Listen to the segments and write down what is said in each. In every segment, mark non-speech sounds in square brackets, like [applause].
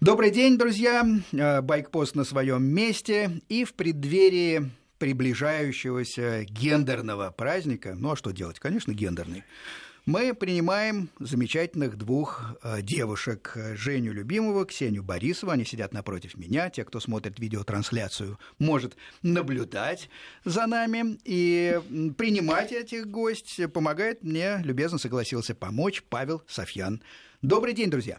Добрый день, друзья. Э, Байкпост на своем месте. И в преддверии приближающегося гендерного праздника, ну а что делать? Конечно, гендерный. Мы принимаем замечательных двух э, девушек. Женю Любимого, Ксению Борисову. Они сидят напротив меня. Те, кто смотрит видеотрансляцию, может наблюдать за нами. И принимать этих гостей помогает мне, любезно согласился помочь Павел Софьян. Добрый день, друзья.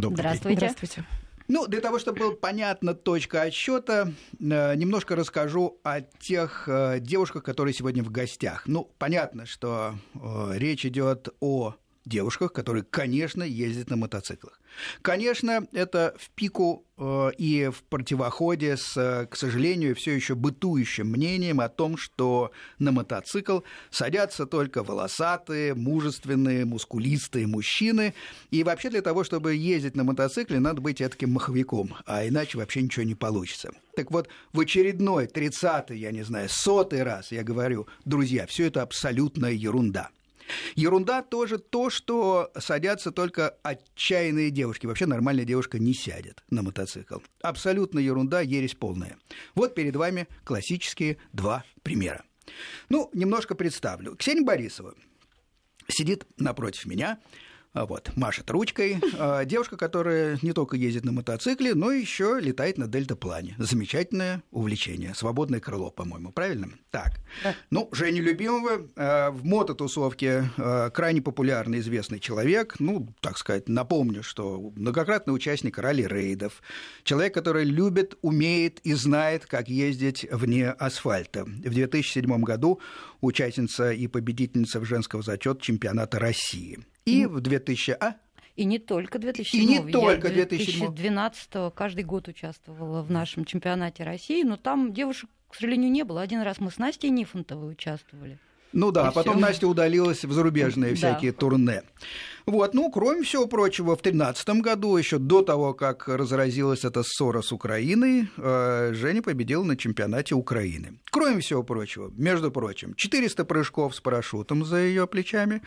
Добрый Здравствуйте. День. Здравствуйте. Ну, для того, чтобы была понятна точка отсчета, э, немножко расскажу о тех э, девушках, которые сегодня в гостях. Ну, понятно, что э, речь идет о девушках, которые, конечно, ездят на мотоциклах. Конечно, это в пику э, и в противоходе с, к сожалению, все еще бытующим мнением о том, что на мотоцикл садятся только волосатые, мужественные, мускулистые мужчины. И вообще для того, чтобы ездить на мотоцикле, надо быть таким маховиком, а иначе вообще ничего не получится. Так вот, в очередной, тридцатый, я не знаю, сотый раз я говорю, друзья, все это абсолютная ерунда. Ерунда тоже то, что садятся только отчаянные девушки. Вообще нормальная девушка не сядет на мотоцикл. Абсолютно ерунда, ересь полная. Вот перед вами классические два примера. Ну, немножко представлю. Ксения Борисова сидит напротив меня, вот, машет ручкой. А, девушка, которая не только ездит на мотоцикле, но еще летает на дельтаплане. Замечательное увлечение. Свободное крыло, по-моему, правильно? Так. Ну, Женя Любимова а, в мототусовке крайне популярный, известный человек. Ну, так сказать, напомню, что многократный участник ралли-рейдов. Человек, который любит, умеет и знает, как ездить вне асфальта. В 2007 году участница и победительница в женского зачет чемпионата России. И в 2000... А? И не только 2007 И не только 2007 2012 каждый год участвовала в нашем чемпионате России, но там девушек, к сожалению, не было. Один раз мы с Настей Нифонтовой участвовали. Ну да, а потом всё. Настя удалилась в зарубежные всякие да. турне. Вот, ну, кроме всего прочего, в 2013 году, еще до того, как разразилась эта ссора с Украиной, э, Женя победила на чемпионате Украины. Кроме всего прочего, между прочим, 400 прыжков с парашютом за ее плечами,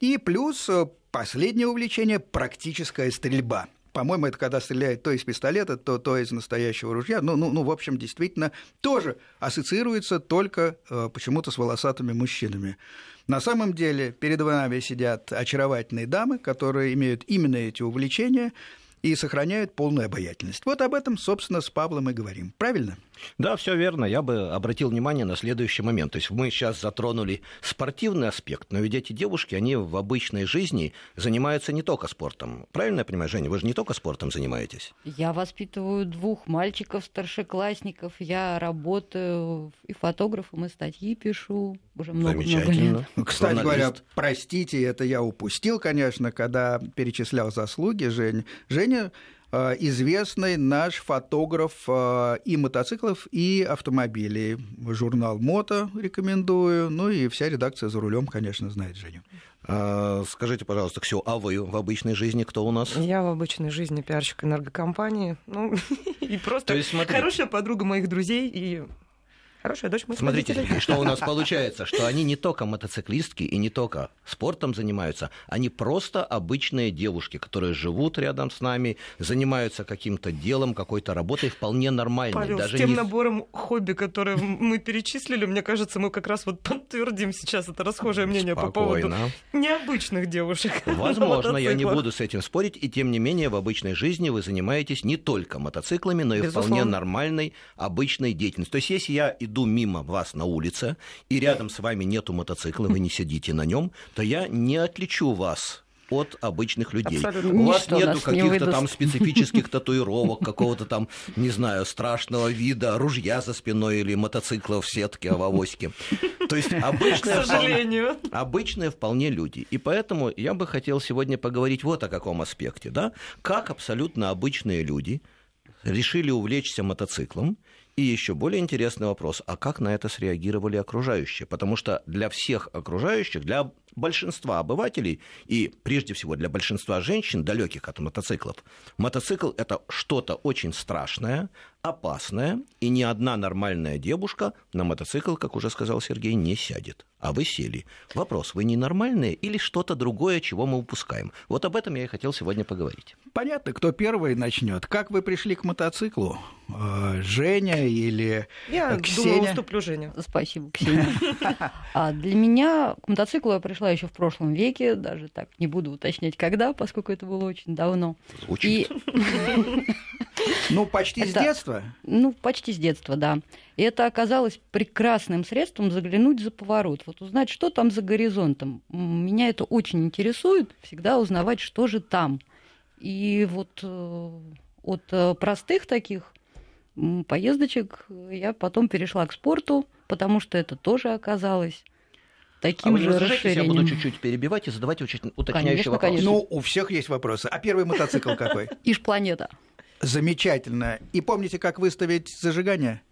и плюс э, последнее увлечение – практическая стрельба – по-моему, это когда стреляет то из пистолета, то, то из настоящего ружья. Ну, ну, ну, в общем, действительно, тоже ассоциируется только э, почему-то с волосатыми мужчинами. На самом деле перед вами сидят очаровательные дамы, которые имеют именно эти увлечения и сохраняют полную обаятельность. Вот об этом, собственно, с Павлом и говорим. Правильно? Да, все верно. Я бы обратил внимание на следующий момент. То есть мы сейчас затронули спортивный аспект, но ведь эти девушки, они в обычной жизни занимаются не только спортом. Правильно я понимаю, Женя? Вы же не только спортом занимаетесь. Я воспитываю двух мальчиков, старшеклассников. Я работаю и фотографом, и статьи пишу. Уже много-много лет. Кстати Журналист. говоря, простите, это я упустил, конечно, когда перечислял заслуги Жень. Женя известный наш фотограф э, и мотоциклов, и автомобилей. Журнал «Мото» рекомендую, ну и вся редакция «За рулем», конечно, знает Женю. А, скажите, пожалуйста, Ксю, а вы в обычной жизни кто у нас? Я в обычной жизни пиарщик энергокомпании. Ну, [laughs] и просто есть, хорошая подруга моих друзей и Хорошая дочь, мы Смотрите, что у нас [laughs] получается, что они не только мотоциклистки и не только спортом занимаются, они просто обычные девушки, которые живут рядом с нами, занимаются каким-то делом, какой-то работой вполне нормальной. Павел, даже с тем не... набором хобби, которые мы перечислили, мне кажется, мы как раз вот подтвердим сейчас это расхожее мнение Спокойно. по поводу необычных девушек. [laughs] Возможно, я не буду с этим спорить, и тем не менее в обычной жизни вы занимаетесь не только мотоциклами, но и Безусловно. вполне нормальной обычной деятельностью. То есть если я иду мимо вас на улице, и рядом с вами нету мотоцикла, вы не сидите на нем, то я не отличу вас от обычных людей. Абсолютно. У вас нету каких-то не там специфических [laughs] татуировок, какого-то там, не знаю, страшного вида, ружья за спиной или мотоцикла в сетке, а в авоське. То есть обычные, вполне, обычные вполне люди. И поэтому я бы хотел сегодня поговорить вот о каком аспекте. Да? Как абсолютно обычные люди решили увлечься мотоциклом, и еще более интересный вопрос, а как на это среагировали окружающие? Потому что для всех окружающих, для большинства обывателей, и прежде всего для большинства женщин, далеких от мотоциклов, мотоцикл – это что-то очень страшное, опасное, и ни одна нормальная девушка на мотоцикл, как уже сказал Сергей, не сядет. А вы сели. Вопрос, вы ненормальные или что-то другое, чего мы упускаем? Вот об этом я и хотел сегодня поговорить. Понятно, кто первый начнет. Как вы пришли к мотоциклу? Э, Женя или я Ксения? думаю, уступлю Жене. Спасибо, [laughs] Ксения. А для меня к мотоциклу я пришла еще в прошлом веке, даже так не буду уточнять, когда, поскольку это было очень давно. Звучит. [laughs] Ну, почти с детства? Ну, почти с детства, да. И это оказалось прекрасным средством заглянуть за поворот, вот узнать, что там за горизонтом. Меня это очень интересует, всегда узнавать, что же там. И вот э, от э, простых таких поездочек я потом перешла к спорту, потому что это тоже оказалось таким а же расширением. Я буду чуть-чуть перебивать и задавать уточняющие конечно, вопросы. Конечно. Ну, у всех есть вопросы. А первый мотоцикл какой? Иж-планета. Замечательно. И помните, как выставить зажигание?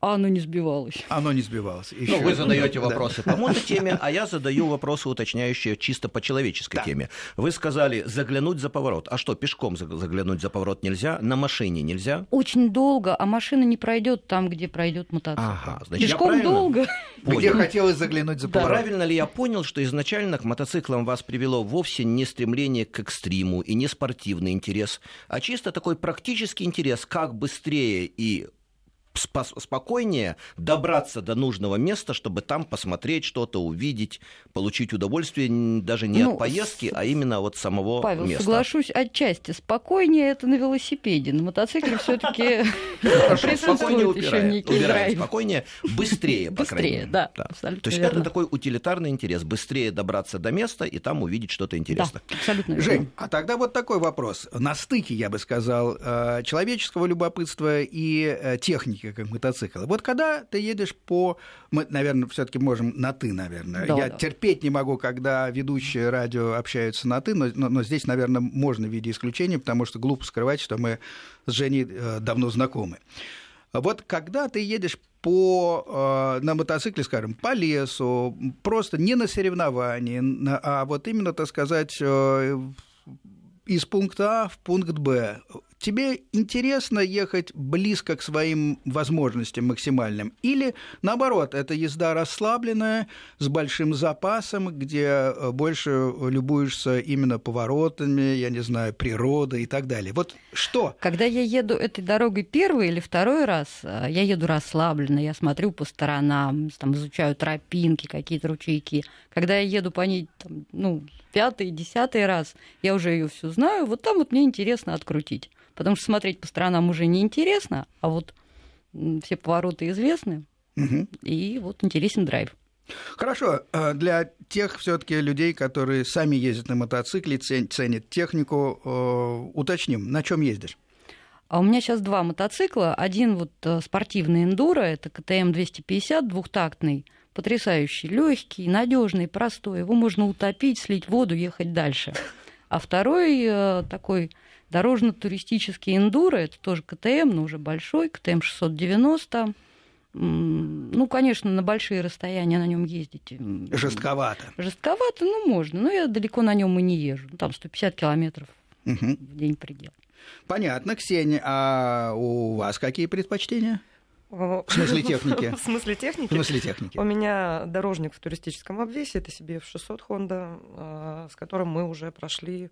А оно не сбивалось. Оно не сбивалось. Еще. Ну, вы задаете вопросы по мототеме, а я задаю вопросы, уточняющие чисто по человеческой да. теме. Вы сказали заглянуть за поворот. А что, пешком заглянуть за поворот нельзя? На машине нельзя? Очень долго, а машина не пройдет там, где пройдет мотоцикл. Ага, значит, пешком долго. Понял. Где хотелось заглянуть за поворот. Правильно ли я понял, что изначально к мотоциклам вас привело вовсе не стремление к экстриму и не спортивный интерес, а чисто такой практический интерес, как быстрее и спокойнее добраться до нужного места, чтобы там посмотреть что-то, увидеть, получить удовольствие даже не ну, от поездки, а именно от самого Павел, места. соглашусь отчасти. Спокойнее это на велосипеде. На мотоцикле все-таки [laughs] присутствует еще некий драйв. Спокойнее, быстрее, по крайней мере. да. То есть это такой утилитарный интерес. Быстрее добраться до места и там увидеть что-то интересное. абсолютно Жень, а тогда вот такой вопрос. На стыке, я бы сказал, э, человеческого любопытства и э, техники техника, как мотоцикл. Вот когда ты едешь по... Мы, наверное, все таки можем на «ты», наверное. Да, Я да. терпеть не могу, когда ведущие радио общаются на «ты», но, но, но здесь, наверное, можно в виде исключения, потому что глупо скрывать, что мы с Женей э, давно знакомы. Вот когда ты едешь по, э, на мотоцикле, скажем, по лесу, просто не на соревновании, а вот именно, так сказать, э, из пункта А в пункт Б тебе интересно ехать близко к своим возможностям максимальным, или наоборот, это езда расслабленная, с большим запасом, где э, больше любуешься именно поворотами, я не знаю, природой и так далее. Вот что? Когда я еду этой дорогой первый или второй раз, э, я еду расслабленно, я смотрю по сторонам, там, изучаю тропинки, какие-то ручейки. Когда я еду по ней, там, ну, пятый, десятый раз, я уже ее все знаю, вот там вот мне интересно открутить потому что смотреть по сторонам уже неинтересно, а вот все повороты известны, угу. и вот интересен драйв. Хорошо, э, для тех все-таки людей, которые сами ездят на мотоцикле, ценят технику, э, уточним, на чем ездишь? А у меня сейчас два мотоцикла. Один вот э, спортивный эндуро, это КТМ 250, двухтактный, потрясающий, легкий, надежный, простой. Его можно утопить, слить воду, ехать дальше. А второй такой Дорожно-туристический эндуро, это тоже КТМ, но уже большой, КТМ 690. Ну, конечно, на большие расстояния на нем ездить. Жестковато. Жестковато, ну, можно. Но я далеко на нем и не езжу. Там 150 километров угу. в день предел. Понятно, Ксения. А у вас какие предпочтения? В смысле техники? [laughs] В смысле техники? В смысле техники. У меня дорожник в туристическом обвесе, это себе CBF600 Honda, а, с которым мы уже прошли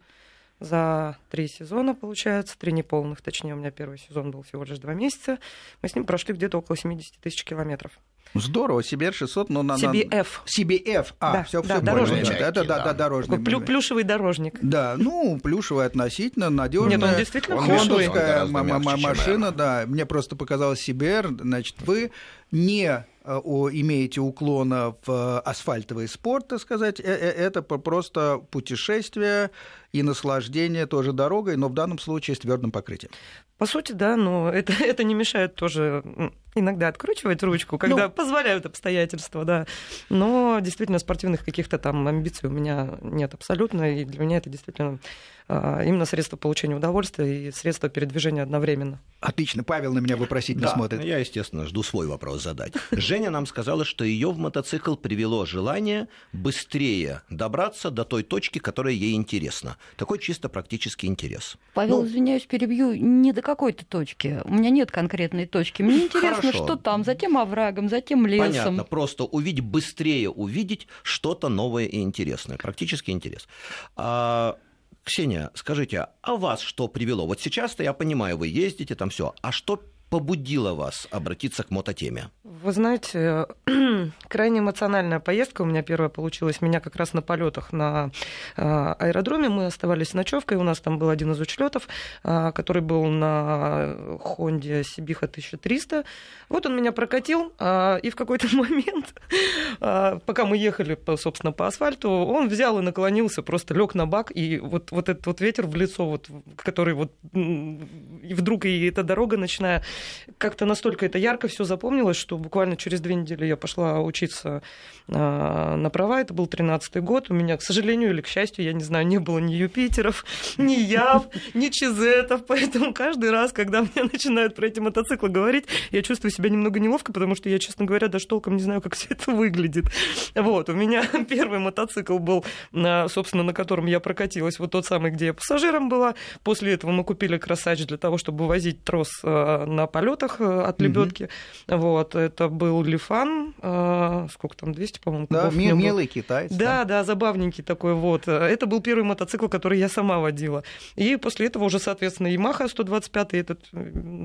за три сезона, получается, три неполных, точнее, у меня первый сезон был всего лишь два месяца. Мы с ним прошли где-то около 70 тысяч километров. Здорово, CBR 600, но на... CBF. CBF, а, да, все, да, все дорожник. Да, да, да, да, дорожный. Плю, плюшевый дорожник. Да, ну, плюшевый относительно, надежная. Нет, он действительно Хондовская машина, да. Мне просто показалось CBR, значит, вы не Э, имеете уклона в асфальтовый спорт, так сказать, э, э, это просто путешествие, и наслаждение тоже дорогой, но в данном случае с твердым покрытием. По сути, да, но это, [laughs] это не мешает тоже иногда откручивать ручку, когда ну, позволяют обстоятельства, да. Но действительно спортивных каких-то там амбиций у меня нет абсолютно, и для меня это действительно а, именно средство получения удовольствия и средство передвижения одновременно. Отлично. Павел на меня вопросительно да, смотрит. Я, естественно, жду свой вопрос задать. Женя нам сказала, что ее в мотоцикл привело желание быстрее добраться до той точки, которая ей интересна. Такой чисто практический интерес. Павел, ну, извиняюсь, перебью, не до какой-то точки. У меня нет конкретной точки. Мне интересно, Хорошо. что там, за тем оврагом, за тем лесом. Понятно. Просто увидеть, быстрее увидеть что-то новое и интересное. Практически интерес. А Ксения, скажите, а вас что привело? Вот сейчас-то я понимаю, вы ездите там все, а что побудило вас обратиться к мототеме? Вы знаете, [clears throat] крайне эмоциональная поездка у меня первая получилась. Меня как раз на полетах на а, аэродроме мы оставались ночевкой. У нас там был один из учлетов, а, который был на Хонде Сибиха 1300. Вот он меня прокатил, а, и в какой-то [laughs] момент, пока мы ехали, собственно, по асфальту, он взял и наклонился, просто лег на бак, и вот, вот этот вот ветер в лицо, вот, который вот и вдруг и эта дорога, начиная как-то настолько это ярко все запомнилось, что буквально через две недели я пошла учиться а, на права. Это был 13-й год. У меня, к сожалению или к счастью, я не знаю, не было ни Юпитеров, [laughs] ни Яв, ни Чизетов. Поэтому каждый раз, когда мне начинают про эти мотоциклы говорить, я чувствую себя немного неловко, потому что я, честно говоря, даже толком не знаю, как все это выглядит. Вот, у меня [laughs] первый мотоцикл был, собственно, на котором я прокатилась, вот тот самый, где я пассажиром была. После этого мы купили красач для того, чтобы возить трос а, на полетах э, от лебедки. Угу. Вот, это был Лифан, э, сколько там, 200, по-моему, Да, м- милый китаец. Да, да, да, забавненький такой вот. Это был первый мотоцикл, который я сама водила. И после этого уже, соответственно, Yamaha 125, этот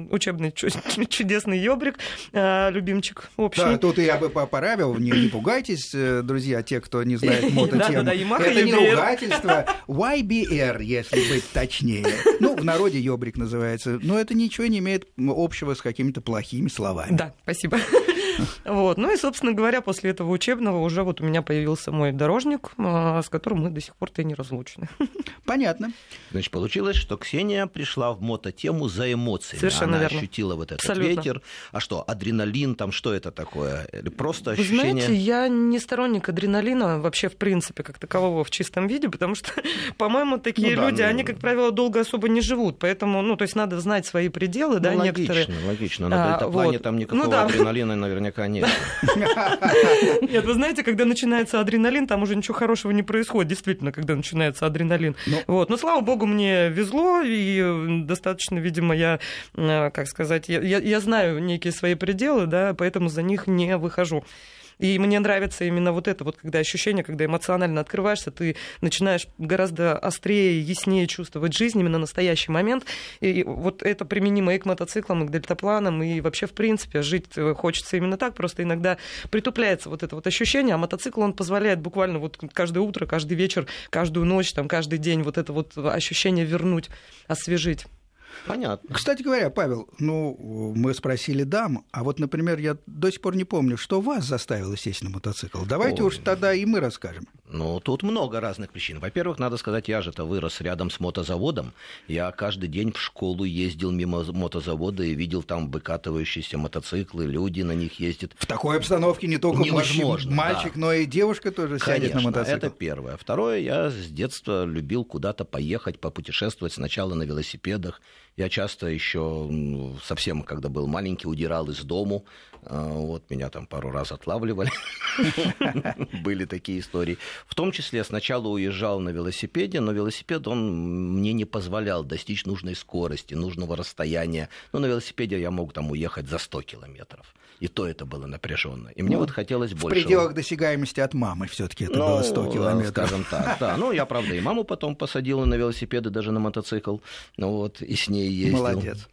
учебный [laughs] чудесный ёбрик, э, любимчик общий. Да, тут я бы поправил, не, не пугайтесь, друзья, те, кто не знает [laughs] мототему. Это не ругательство, YBR, если быть точнее. Ну, в народе ёбрик называется. Но это ничего не имеет общего с какими-то плохими словами. Да, спасибо. Вот. Ну и, собственно говоря, после этого учебного уже вот у меня появился мой дорожник, а, с которым мы до сих пор-то и не разлучены. Понятно. Значит, получилось, что Ксения пришла в мототему за эмоциями. Совершенно Она верно. ощутила вот этот Абсолютно. ветер. А что, адреналин, там что это такое? Или просто Вы ощущение... знаете, я не сторонник адреналина вообще в принципе как такового в чистом виде, потому что, [laughs] по-моему, такие ну, да, люди, ну... они, как правило, долго особо не живут, поэтому, ну, то есть надо знать свои пределы, ну, да, логично, некоторые. Логично, на а, дельтаплане вот. там никакого ну, да. адреналина наверняка нет. [laughs] Нет, вы знаете, когда начинается адреналин, там уже ничего хорошего не происходит, действительно, когда начинается адреналин. Но... Ну. Вот. Но, слава богу, мне везло, и достаточно, видимо, я, э, как сказать, я, я знаю некие свои пределы, да, поэтому за них не выхожу. И мне нравится именно вот это вот, когда ощущение, когда эмоционально открываешься, ты начинаешь гораздо острее, яснее чувствовать жизнь, именно настоящий момент. И вот это применимо и к мотоциклам, и к дельтапланам, и вообще, в принципе, жить хочется именно так, просто иногда притупляется вот это вот ощущение, а мотоцикл, он позволяет буквально вот каждое утро, каждый вечер, каждую ночь, там, каждый день вот это вот ощущение вернуть, освежить. Понятно. Кстати говоря, Павел, ну, мы спросили дам, а вот, например, я до сих пор не помню, что вас заставило сесть на мотоцикл. Давайте Ой. уж тогда и мы расскажем. Ну, тут много разных причин. Во-первых, надо сказать, я же-то вырос рядом с мотозаводом. Я каждый день в школу ездил мимо мотозавода и видел там выкатывающиеся мотоциклы, люди на них ездят. В такой обстановке не только Невозможно, мальчик, да. но и девушка тоже Конечно, сядет на мотоцикл. это первое. Второе, я с детства любил куда-то поехать, попутешествовать сначала на велосипедах, я часто еще совсем, когда был маленький, удирал из дому. А, вот меня там пару раз отлавливали. [laughs] Были такие истории. В том числе сначала уезжал на велосипеде, но велосипед он мне не позволял достичь нужной скорости, нужного расстояния. Ну, на велосипеде я мог там уехать за 100 километров. И то это было напряженно. И мне ну, вот хотелось больше. В пределах досягаемости от мамы все-таки это ну, было 100 километров. Скажем так, да. Ну, я, правда, и маму потом посадила на велосипеды, даже на мотоцикл. Ну, вот, и с ней ездил. Молодец.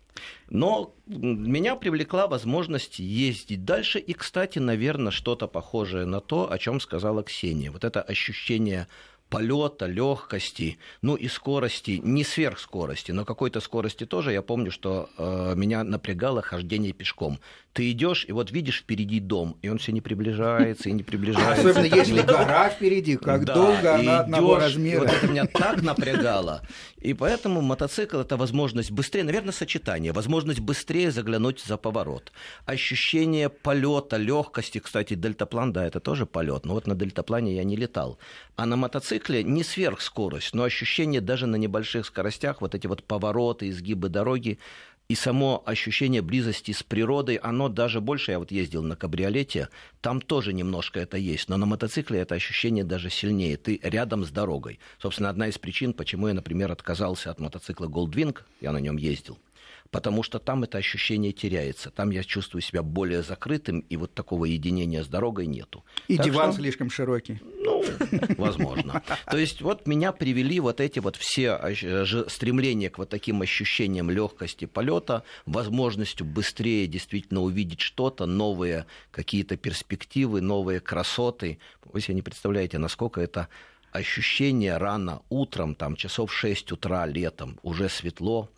Но меня привлекла возможность ездить дальше. И, кстати, наверное, что-то похожее на то, о чем сказала Ксения. Вот это ощущение полета, легкости, ну и скорости, не сверхскорости, но какой-то скорости тоже. Я помню, что э, меня напрягало хождение пешком. Ты идешь, и вот видишь впереди дом, и он все не приближается и не приближается. Особенно если гора впереди, как Да, долго она одного идёшь, и размера. Вот это меня так напрягало. И поэтому мотоцикл это возможность быстрее, наверное, сочетание, возможность быстрее заглянуть за поворот. Ощущение полета, легкости, кстати, дельтаплан, да, это тоже полет. Но вот на дельтаплане я не летал. А на мотоцикле не сверхскорость, но ощущение даже на небольших скоростях, вот эти вот повороты, изгибы дороги, и само ощущение близости с природой, оно даже больше, я вот ездил на кабриолете, там тоже немножко это есть, но на мотоцикле это ощущение даже сильнее, ты рядом с дорогой. Собственно, одна из причин, почему я, например, отказался от мотоцикла Goldwing, я на нем ездил, потому что там это ощущение теряется, там я чувствую себя более закрытым, и вот такого единения с дорогой нету. И Так диван что- слишком широкий. ну, возможно. То есть вот меня привели вот эти вот все стремления к вот таким ощущениям легкости полета, возможностью быстрее действительно увидеть что-то, новые какие-то перспективы, новые красоты. Вы себе не представляете, насколько это ощущение рано утром, там часов 6 утра летом, уже светло,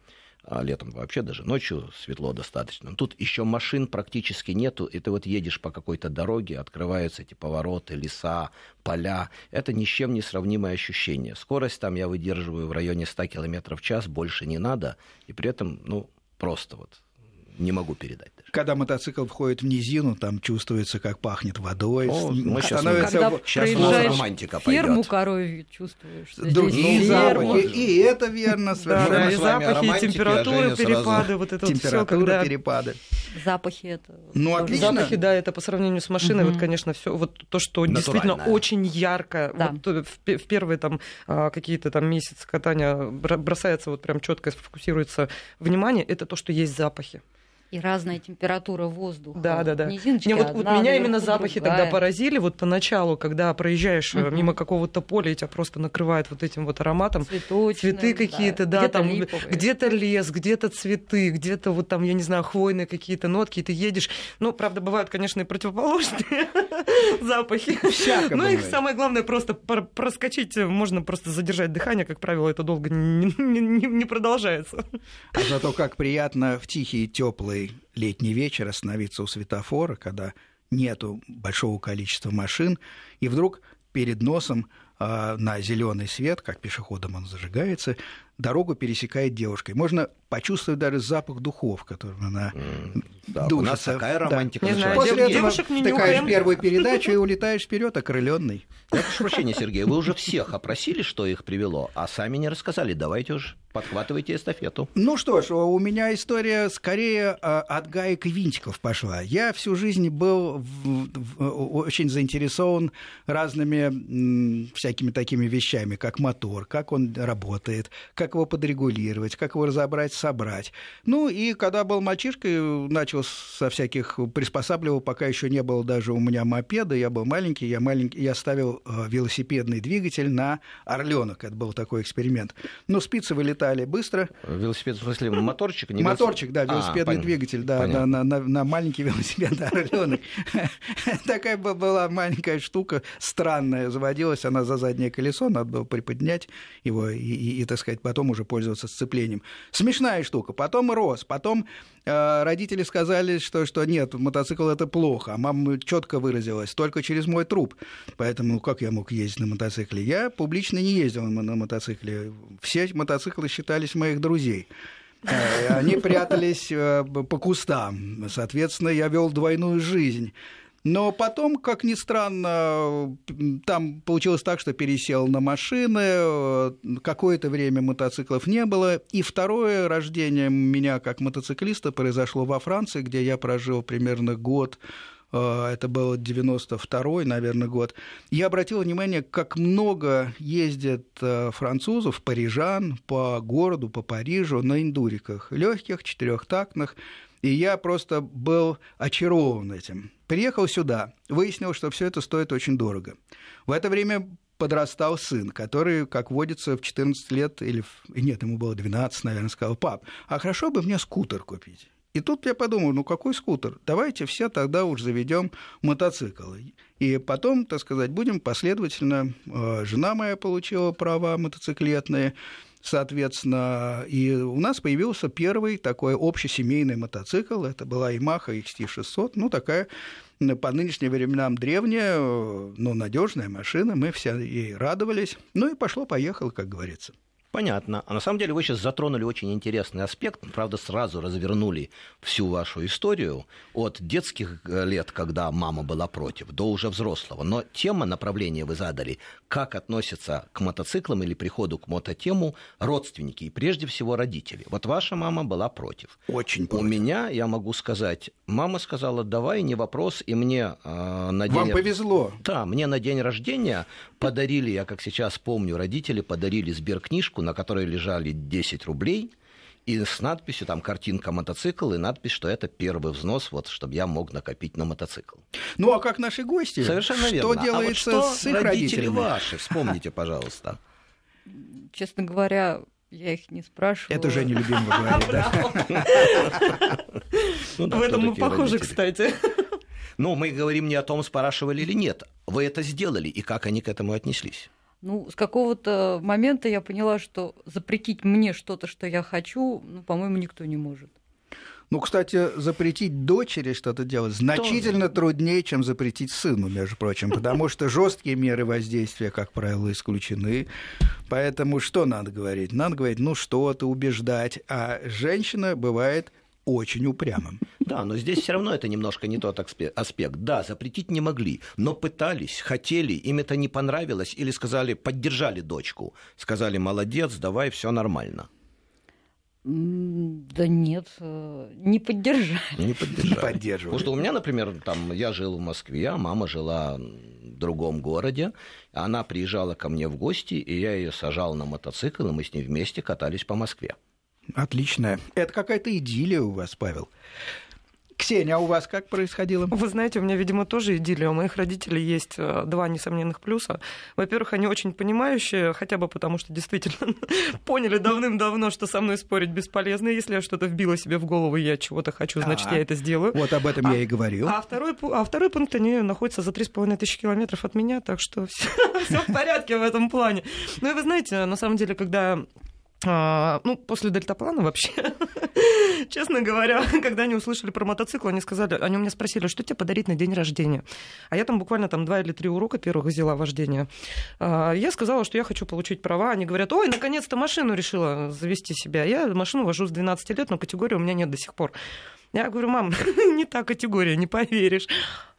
а летом вообще даже ночью светло достаточно. Тут еще машин практически нету, и ты вот едешь по какой-то дороге, открываются эти повороты, леса, поля. Это ни с чем не сравнимое ощущение. Скорость там я выдерживаю в районе 100 км в час, больше не надо, и при этом, ну, просто вот не могу передать даже. Когда мотоцикл входит в низину, там чувствуется, как пахнет водой. О, с- мы щас становится Когда Щас проезжаешь романтика ферму коровью, чувствуешь, что другие ферма. запахи. И это верно, совершенно. да, и с вами о запахи, и а температуры, перепады, вот это Температура, когда... перепады. Запахи это. Ну, отлично. Запахи, да, это по сравнению с машиной, вот, конечно, все, вот то, что действительно очень ярко, Да. вот э, в, пе- в первые там а, какие-то там месяцы катания бросается вот прям четко фокусируется внимание, это то, что есть запахи. И разная температура воздуха. Да, да, да. Низиночка Не, вот, вот одна, меня наверху именно запахи другая. тогда поразили. Вот поначалу, когда проезжаешь Мгм. мимо какого-то поля, и тебя просто накрывает вот этим вот ароматом. Цветочным, Цветы какие-то, да, где-то там липовые. где-то лес, где-то цветы, где-то вот там, я не знаю, хвойные какие-то нотки, и ты едешь. Ну, правда, бывают, конечно, и противоположные [laughs] запахи. Но их самое главное просто пр- проскочить, э, можно просто задержать дыхание, как правило, это долго не, продолжается. А зато как приятно в тихий, теплый летний вечер остановиться у светофора, когда нету большого количества машин, и вдруг перед носом а, на зеленый свет, как пешеходом он зажигается, дорогу пересекает девушка. И можно почувствовать даже запах духов, которым она М, да, у нас душится. такая Да. романтика Не знаю. После дев- этого девушек не втыкаешь первую передачу и улетаешь вперед, окрыленный. Я прошу прощения, Сергей, вы уже всех опросили, что их привело, а сами не рассказали. Давайте уж подхватывайте эстафету. Ну что ж, у меня история скорее а, от гаек и винтиков пошла. Я всю жизнь был в- в- очень заинтересован разными м, всякими такими вещами, как мотор, как он работает, как его подрегулировать, как его разобрать, собрать. Ну и когда был мальчишкой, начал со всяких приспосабливал, пока еще не было даже у меня мопеда, я был маленький, я маленький, я ставил э, велосипедный двигатель на орленок. Это был такой эксперимент. Но спицы вылетали быстро. Велосипед, в смысле, моторчик? не Моторчик, да? А, велосипедный понятно. двигатель, да, на, Понятно. на, на, на маленький [laughs] велосипед, орленок. [laughs] Такая бы была маленькая штука, странная, заводилась она за заднее колесо, надо было приподнять его и, и, и, так сказать, потом уже пользоваться сцеплением. Смешная штука. Потом рос, потом э, родители сказали, что, что нет, мотоцикл это плохо, а мама четко выразилась, только через мой труп. Поэтому как я мог ездить на мотоцикле? Я публично не ездил на, на мотоцикле. Все мотоциклы считались моих друзей. Э, Они прятались э, по кустам. Соответственно, я вел двойную жизнь. Но потом, как ни странно, там получилось так, что пересел на машины, э, какое-то время мотоциклов не было. И второе рождение меня как мотоциклиста произошло во Франции, где я прожил примерно год э, это был 92-й, наверное, год, я обратил внимание, как много ездят э, французов, парижан по городу, по Парижу на индуриках, легких, четырехтактных, и я просто был очарован этим. Приехал сюда, выяснил, что все это стоит очень дорого. В это время подрастал сын, который, как водится, в 14 лет, или нет, ему было 12, наверное, сказал, пап, а хорошо бы мне скутер купить. И тут я подумал, ну какой скутер? Давайте все тогда уж заведем мотоцикл. И потом, так сказать, будем последовательно... Э, жена моя получила права мотоциклетные, соответственно, и у нас появился первый такой общесемейный мотоцикл. Это была Yamaha XT600, ну такая по нынешним временам древняя, э, но надежная машина. Мы все ей радовались. Ну и пошло-поехало, как говорится. Понятно. А на самом деле вы сейчас затронули очень интересный аспект, правда, сразу развернули всю вашу историю от детских э, лет, когда мама была против, до уже взрослого. Но тема направления вы задали, как относятся к мотоциклам или приходу к мототему родственники и прежде всего родители. Вот ваша мама была против. Очень против. У меня, я могу сказать, мама сказала, давай, не вопрос, и мне э, на день... Вам повезло. Да, мне на день рождения подарили, я как сейчас помню, родители подарили сберкнижку, на которой лежали 10 рублей, и с надписью, там картинка мотоцикл, и надпись, что это первый взнос, вот, чтобы я мог накопить на мотоцикл. Ну, а как наши гости? Совершенно что верно. Что делается а вот что с их родители родителями? ваши? Вспомните, пожалуйста. Честно говоря, я их не спрашиваю. Это Женя любимого говорит, да. [laughs] Ну В этом мы похожи, кстати. Ну, мы говорим не о том, спрашивали или нет. Вы это сделали, и как они к этому отнеслись? Ну, с какого-то момента я поняла, что запретить мне что-то, что я хочу, ну, по-моему, никто не может. Ну, кстати, запретить дочери что-то делать значительно Тоже. труднее, чем запретить сыну, между прочим, потому что жесткие меры воздействия, как правило, исключены. Поэтому что надо говорить? Надо говорить, ну что-то убеждать. А женщина бывает очень упрямым. Да, но здесь все равно это немножко не тот аспект. Да, запретить не могли, но пытались, хотели, им это не понравилось, или сказали, поддержали дочку, сказали, молодец, давай, все нормально. Да нет, э, не поддержали. Не поддержали. Поддерживали. Потому что у меня, например, там, я жил в Москве, а мама жила в другом городе. Она приезжала ко мне в гости, и я ее сажал на мотоцикл, и мы с ней вместе катались по Москве. Отлично. Это какая-то идиллия у вас, Павел. Ксения, а у вас как происходило? Вы знаете, у меня, видимо, тоже идиллия. У моих родителей есть э, два несомненных плюса. Во-первых, они очень понимающие, хотя бы потому, что действительно [laughs] поняли давным-давно, что со мной спорить бесполезно. Если я что-то вбила себе в голову, и я чего-то хочу, значит, а, я это сделаю. Вот об этом а, я и говорил. А второй, а второй пункт, они находятся за 3,5 тысячи километров от меня, так что [laughs] все в порядке в этом плане. Ну и вы знаете, на самом деле, когда а, ну, после дельтаплана вообще, [laughs] честно говоря, [laughs] когда они услышали про мотоцикл, они сказали, они у меня спросили, что тебе подарить на день рождения. А я там буквально там два или три урока первых взяла вождения. А, я сказала, что я хочу получить права. Они говорят, ой, наконец-то машину решила завести себя. Я машину вожу с 12 лет, но категории у меня нет до сих пор. Я говорю, мам, [laughs] не та категория, не поверишь.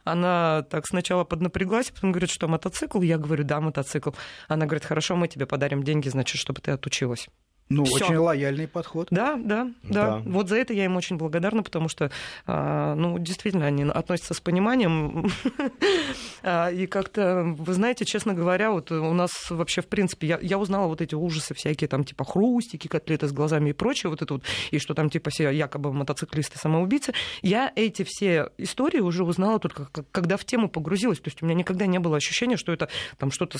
Она так сначала поднапряглась, потом говорит, что мотоцикл? Я говорю, да, мотоцикл. Она говорит, хорошо, мы тебе подарим деньги, значит, чтобы ты отучилась. Ну, Всё. очень лояльный подход. Да, да, да, да. Вот за это я им очень благодарна, потому что, а, ну, действительно, они относятся с пониманием. [laughs] А, и как-то, вы знаете, честно говоря, вот у нас вообще, в принципе, я, я узнала вот эти ужасы всякие, там, типа хрустики, котлеты с глазами и прочее, вот это вот, и что там, типа, все якобы мотоциклисты самоубийцы. Я эти все истории уже узнала только когда в тему погрузилась. То есть у меня никогда не было ощущения, что это там что-то,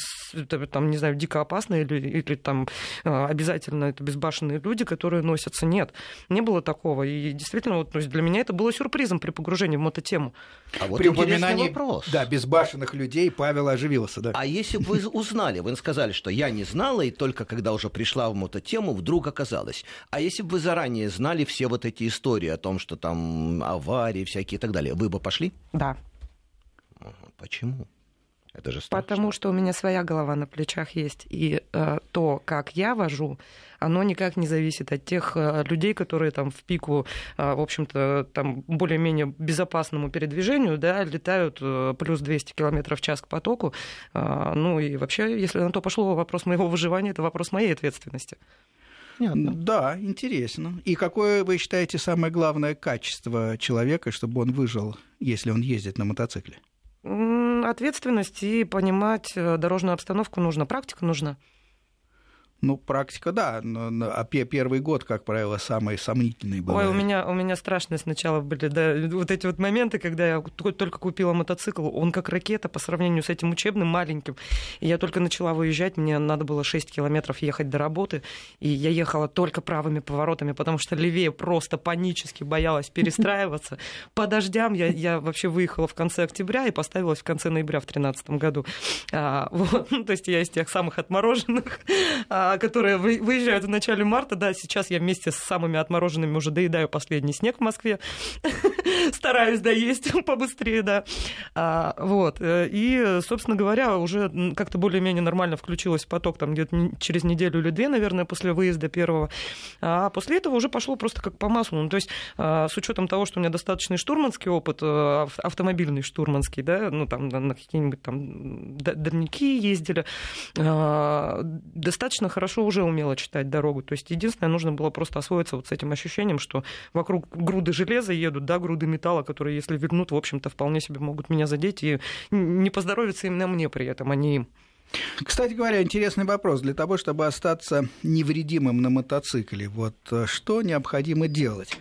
там, не знаю, дико опасное или, или там а, обязательно это безбашенные люди, которые носятся. Нет, не было такого. И действительно, вот, то есть для меня это было сюрпризом при погружении в мототему. А вот при упоминании вопрос. Да, безбашенных людей Павел оживился. Да. А если бы вы узнали, вы сказали, что я не знала, и только когда уже пришла в мототему, вдруг оказалось. А если бы вы заранее знали все вот эти истории о том, что там аварии всякие и так далее, вы бы пошли? Да. Почему? Это же страшно. Потому что у меня своя голова на плечах есть. И э, то, как я вожу, оно никак не зависит от тех э, людей, которые там в пику, э, в общем-то, там более-менее безопасному передвижению, да, летают э, плюс 200 км в час к потоку. Э, ну и вообще, если на то пошло, вопрос моего выживания, это вопрос моей ответственности. Понятно. Да, интересно. И какое вы считаете самое главное качество человека, чтобы он выжил, если он ездит на мотоцикле? Ответственность и понимать э, дорожную обстановку нужно, практика нужна. Ну, практика, да. Но, а первый год, как правило, самый сомнительный был. Ой, у меня, у меня страшные сначала были, да, вот эти вот моменты, когда я только купила мотоцикл, он как ракета по сравнению с этим учебным маленьким. И я только начала выезжать, мне надо было 6 километров ехать до работы, и я ехала только правыми поворотами, потому что левее просто панически боялась [laughs] перестраиваться. По дождям я, я вообще выехала в конце октября и поставилась в конце ноября в 2013 году. А, [laughs] вот, ну, то есть я из тех самых отмороженных, а, а, которые выезжают в начале марта. Да, сейчас я вместе с самыми отмороженными уже доедаю последний снег в Москве. [laughs] Стараюсь доесть [laughs] побыстрее, да. А, вот. Э, и, собственно говоря, уже как-то более-менее нормально включилась поток там где-то через неделю или две, наверное, после выезда первого. А после этого уже пошло просто как по маслу. Ну, то есть а, с учетом того, что у меня достаточный штурманский опыт, э, автомобильный штурманский, да, ну там на какие-нибудь там дальники ездили, достаточно хорошо хорошо уже умела читать дорогу. То есть единственное, нужно было просто освоиться вот с этим ощущением, что вокруг груды железа едут, да, груды металла, которые, если вильнут, в общем-то, вполне себе могут меня задеть и не поздоровится именно мне при этом, а не им. Кстати говоря, интересный вопрос. Для того, чтобы остаться невредимым на мотоцикле, вот э, что необходимо делать?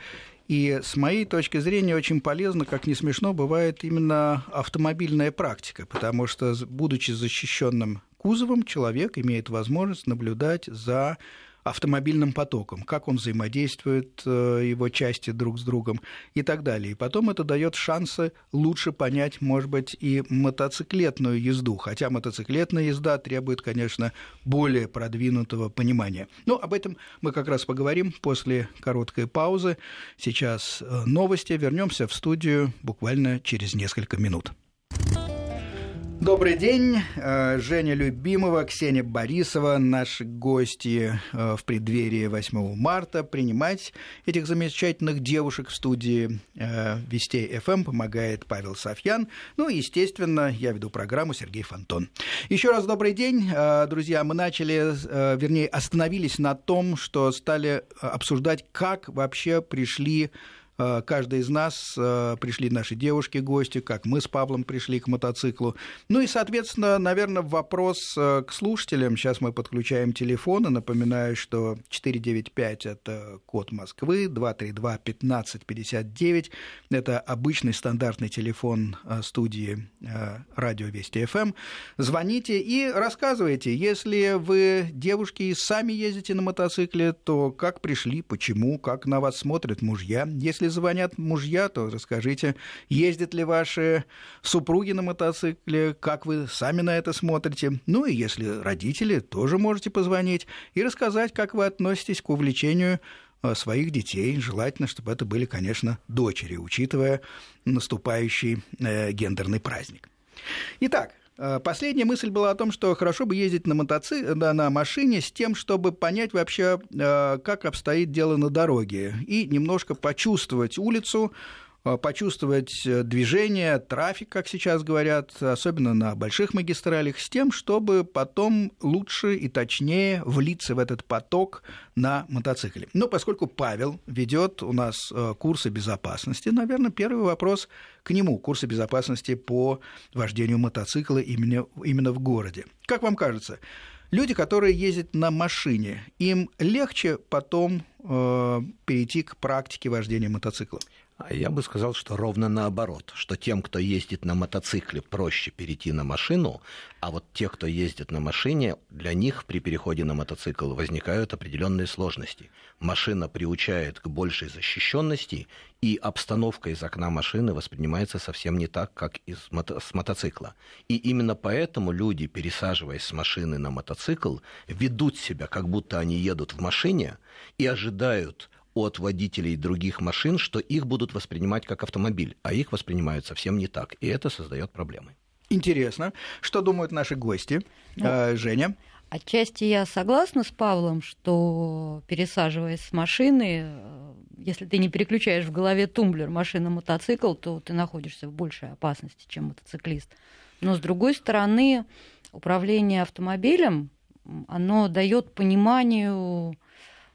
И с моей точки зрения очень полезно, как не смешно, бывает именно автомобильная практика, потому что, будучи защищенным кузовом человек имеет возможность наблюдать за автомобильным потоком, как он взаимодействует, э, его части друг с другом и так далее. И потом это дает шансы лучше понять, может быть, и мотоциклетную езду, хотя мотоциклетная езда требует, конечно, более продвинутого понимания. Но об этом мы как раз поговорим после короткой паузы. Сейчас э, новости. Вернемся в студию буквально через несколько минут. Добрый день. Э, Женя Любимова, Ксения Борисова, наши гости э, в преддверии 8 марта. Принимать этих замечательных девушек в студии э, Вестей ФМ помогает Павел Софьян. Ну и, естественно, я веду программу Сергей Фонтон. Еще раз добрый день, друзья. Мы начали, вернее, остановились на том, что стали обсуждать, как вообще пришли каждый из нас э, пришли наши девушки гости, как мы с Павлом пришли к мотоциклу. Ну и, соответственно, наверное, вопрос э, к слушателям. Сейчас мы подключаем телефоны. Напоминаю, что 495 – это код Москвы, 232-1559 – это обычный стандартный телефон студии радио Вести ФМ. Эм. Звоните и рассказывайте. Если вы девушки сами ездите на мотоцикле, то как пришли, почему, как на вас смотрят мужья. Если звонят мужья, то расскажите, ездят ли ваши супруги на мотоцикле, как вы сами на это смотрите. Ну и если родители, тоже можете позвонить и рассказать, как вы относитесь к увлечению э, своих детей. Желательно, чтобы это были, конечно, дочери, учитывая наступающий э, гендерный праздник. Итак, Последняя мысль была о том, что хорошо бы ездить на, мотоци... да, на машине с тем, чтобы понять вообще, э, как обстоит дело на дороге, и немножко почувствовать улицу, Э, почувствовать э, движение, трафик, как сейчас говорят, особенно на больших магистралях, с тем, чтобы потом лучше и точнее влиться в этот поток на мотоцикле. Но поскольку Павел ведет у нас э, курсы безопасности, наверное, первый вопрос к нему, курсы безопасности по вождению мотоцикла именно, именно в городе. Как вам кажется, люди, которые ездят на машине, им легче потом э, перейти к практике вождения мотоцикла? А я бы сказал, что ровно наоборот, что тем, кто ездит на мотоцикле, проще перейти на машину, а вот те, кто ездит на машине, для них при переходе на мотоцикл возникают определенные сложности. Машина приучает к большей защищенности, и обстановка из окна машины воспринимается совсем не так, как из мото- с мотоцикла. И именно поэтому люди, пересаживаясь с машины на мотоцикл, ведут себя, как будто они едут в машине и ожидают от водителей других машин, что их будут воспринимать как автомобиль, а их воспринимают совсем не так, и это создает проблемы. Интересно, что думают наши гости, ну, э, Женя? Отчасти я согласна с Павлом, что пересаживаясь с машины, э, если ты не переключаешь в голове тумблер машина-мотоцикл, то ты находишься в большей опасности, чем мотоциклист. Но с другой стороны, управление автомобилем, оно дает пониманию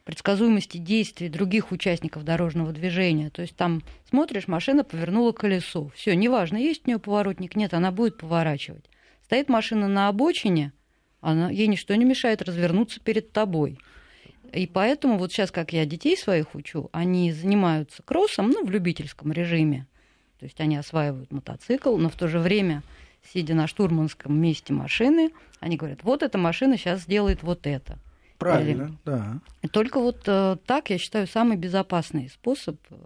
предсказуемости действий других участников дорожного движения. То есть там смотришь, машина повернула колесо. Все, неважно, есть у нее поворотник, нет, она будет поворачивать. Стоит машина на обочине, она, ей ничто не мешает развернуться перед тобой. И поэтому вот сейчас, как я детей своих учу, они занимаются кроссом, ну, в любительском режиме. То есть они осваивают мотоцикл, но в то же время, сидя на штурманском месте машины, они говорят, вот эта машина сейчас сделает вот это. Правильно, Или... да. И только вот э, так, я считаю, самый безопасный способ э,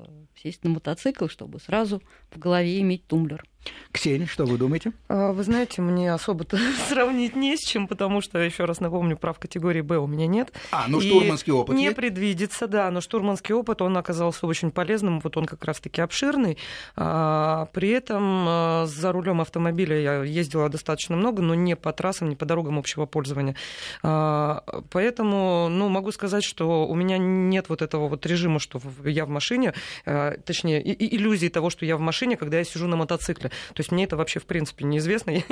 сесть на мотоцикл, чтобы сразу в голове иметь тумблер. Ксения, что вы думаете? А, вы знаете, мне особо-то [laughs] сравнить не с чем, потому что, еще раз напомню, прав категории Б у меня нет. А, ну штурманский опыт Не есть? предвидится, да, но штурманский опыт, он оказался очень полезным, вот он как раз-таки обширный. А, при этом а, за рулем автомобиля я ездила достаточно много, но не по трассам, не по дорогам общего пользования. Поэтому, ну, могу сказать, что у меня нет вот этого вот режима, что я в машине, точнее, иллюзии того, что я в машине, когда я сижу на мотоцикле. То есть мне это вообще в принципе неизвестно. [laughs] Я,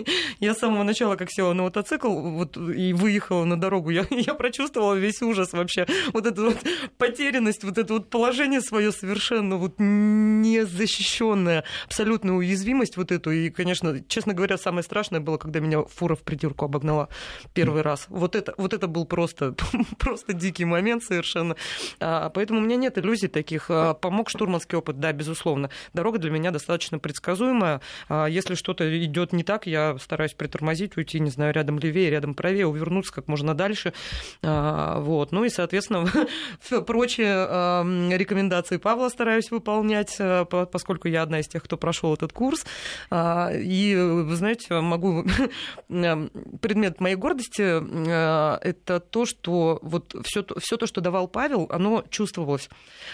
я с самого начала, как села на мотоцикл вот, и выехала на дорогу, я, [laughs] я прочувствовала весь ужас вообще. Вот эту вот потерянность, вот это вот положение свое совершенно вот незащищенное, абсолютная уязвимость вот эту. И, конечно, честно говоря, самое страшное было, когда меня фура в придирку обогнала первый раз. Вот это, вот это был просто, [laughs] просто дикий момент совершенно. А, поэтому у меня нет иллюзий таких. А, помог штурманский опыт, да, безусловно. Дорога для меня достаточно предсказуемая. А если что-то идет не так, я стараюсь притормозить, уйти, не знаю, рядом левее, рядом правее, увернуться как можно дальше. А, вот. Ну и, соответственно, [laughs] прочие рекомендации Павла стараюсь выполнять, э, поскольку я одна из тех, кто прошел этот курс. А, и, вы знаете, могу... [laughs] Предмет моей гордости э, это то, что вот все, то, что давал Павел, оно чувствовалось.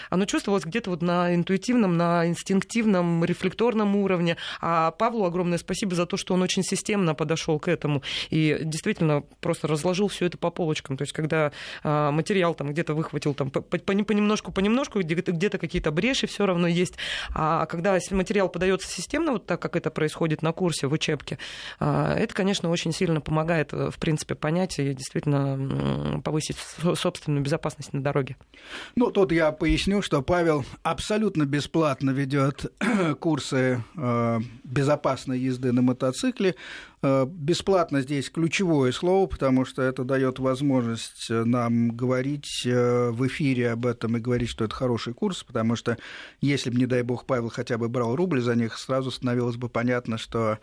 Оно чувствовалось где-то вот на интуитивном, на инстинктивном, рефлекторном уровне. А Павлу огромное спасибо за то, что он очень системно подошел к этому и действительно просто разложил все это по полочкам. То есть, когда а, материал там где-то выхватил там понемножку, понемножку, где-то какие-то бреши все равно есть. А когда материал подается системно, вот так, как это происходит на курсе в учебке, а, это, конечно, очень сильно помогает, э, в принципе, понять и действительно повысить собственную безопасность на дороге. Ну, тут я поясню, что Павел абсолютно бесплатно ведет [clears throat] курсы э, безопасной езды на мотоцикле. Э, бесплатно здесь ключевое слово, потому что это дает возможность э, нам говорить э, в эфире об этом и говорить, что это хороший курс, потому что если бы, не дай бог, Павел хотя бы брал рубль за них, сразу становилось бы понятно, что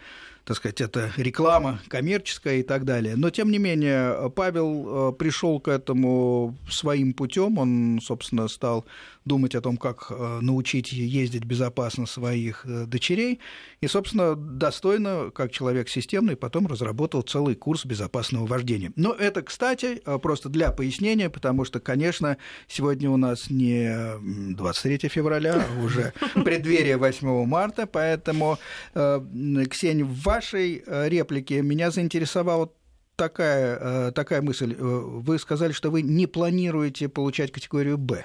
так сказать, это реклама коммерческая и так далее. Но, тем не менее, Павел пришел к этому своим путем. Он, собственно, стал думать о том, как научить ездить безопасно своих дочерей. И, собственно, достойно, как человек системный, и потом разработал целый курс безопасного вождения. Но это, кстати, э, просто для пояснения, потому что, конечно, сегодня у нас не 23 февраля, а уже [laughs] преддверие 8 марта, поэтому, э, Ксения, в вашей э, реплике меня заинтересовала такая, такая мысль. Вы сказали, что вы не планируете получать категорию «Б».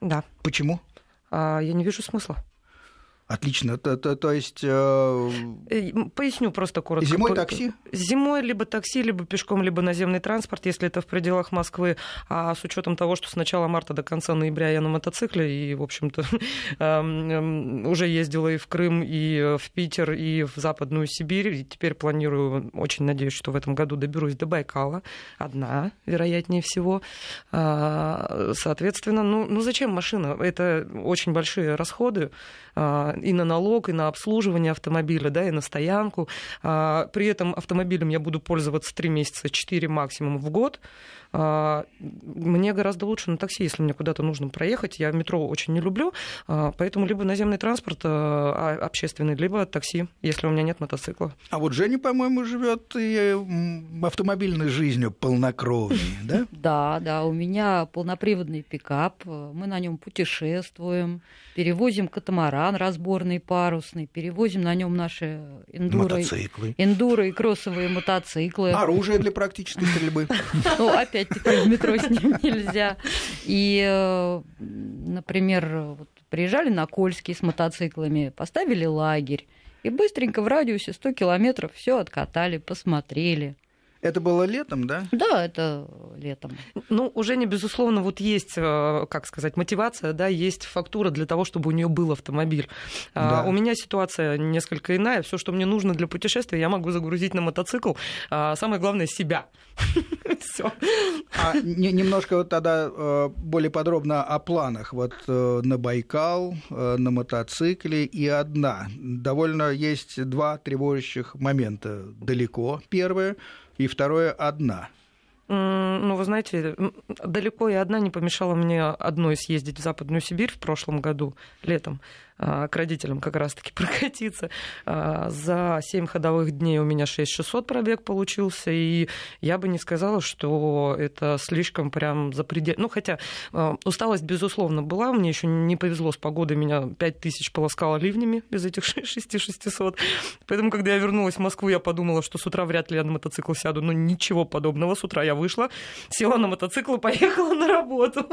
Да. Почему? А, я не вижу смысла. Отлично. То, то, то есть... Э... э поясню просто коротко. Зимой такси? Зимой либо такси, либо пешком, либо наземный транспорт, если это в пределах Москвы. А с учетом того, что с начала марта до конца ноября я на мотоцикле, и, в общем-то, [laughs] эм, эм, уже ездила и в Крым, и в Питер, и в Западную Сибирь. И теперь планирую, очень надеюсь, что в этом году доберусь до Байкала. Одна, вероятнее всего. А, соответственно, ну, ну зачем машина? Это очень большие расходы а, и на налог, и на обслуживание автомобиля, да, и на стоянку. А, при этом автомобилем я буду пользоваться 3 месяца, 4 максимум в год. А, мне гораздо лучше на такси, если мне куда-то нужно проехать. Я метро очень не люблю, а, поэтому либо наземный транспорт общественный, либо такси, если у меня нет мотоцикла. А вот Женя, по-моему, живет и автомобильной жизнью полнокровной, [laughs] да? Да, да, у меня полноприводный пикап, мы на нем путешествуем, перевозим катамаран разборный парусный, перевозим на нем наши эндуро, эндуро и кроссовые мотоциклы. Оружие для практической стрельбы. [laughs] Ну, опять опять-таки в метро с ним нельзя. И, э, например, вот приезжали на Кольский с мотоциклами, поставили лагерь, и быстренько в радиусе 100 километров все откатали, посмотрели. Это было летом, да? Да, это летом. Ну, уже не безусловно, вот есть, э, как сказать, мотивация, да, есть фактура для того, чтобы у нее был автомобиль. А, да. У меня ситуация несколько иная. Все, что мне нужно для путешествия, я могу загрузить на мотоцикл. А самое главное себя. [laughs] Все. А немножко вот тогда э, более подробно о планах. Вот э, на Байкал, на мотоцикле и одна. Довольно есть два тревожащих момента. Далеко, первое и второе одна. Ну, вы знаете, далеко и одна не помешала мне одной съездить в Западную Сибирь в прошлом году, летом. А, к родителям как раз-таки [laughs] прокатиться. А, за 7 ходовых дней у меня 6600 пробег получился, и я бы не сказала, что это слишком прям запредельно. Ну, хотя а, усталость, безусловно, была, мне еще не повезло с погодой, меня 5000 полоскало ливнями без этих [laughs] 6600. Поэтому, когда я вернулась в Москву, я подумала, что с утра вряд ли я на мотоцикл сяду, но ничего подобного. С утра я вышла, села на мотоцикл и [laughs] поехала на работу.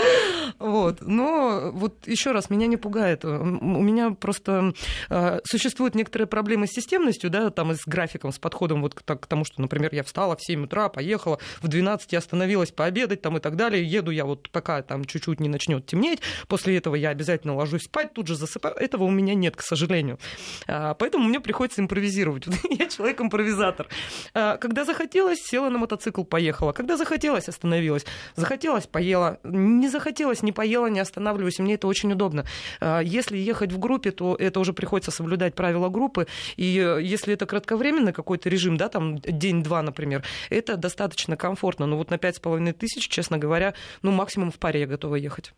[laughs] Вот. Но вот еще раз, меня не пугает. У меня просто э, существуют некоторые проблемы с системностью, да, там и с графиком, с подходом вот к, к тому, что, например, я встала в 7 утра, поехала, в 12 я остановилась пообедать там и так далее, еду я вот пока там чуть-чуть не начнет темнеть, после этого я обязательно ложусь спать, тут же засыпаю. Этого у меня нет, к сожалению. А, поэтому мне приходится импровизировать. [laughs] я человек-импровизатор. А, когда захотелось, села на мотоцикл, поехала. Когда захотелось, остановилась. Захотелось, поела. Не захотелось, не поела, не останавливаюсь, и мне это очень удобно. А, если ехать в группе, то это уже приходится соблюдать правила группы, и э, если это кратковременный какой-то режим, да, там день-два, например, это достаточно комфортно. Но вот на пять с половиной тысяч, честно говоря, ну, максимум в паре я готова ехать.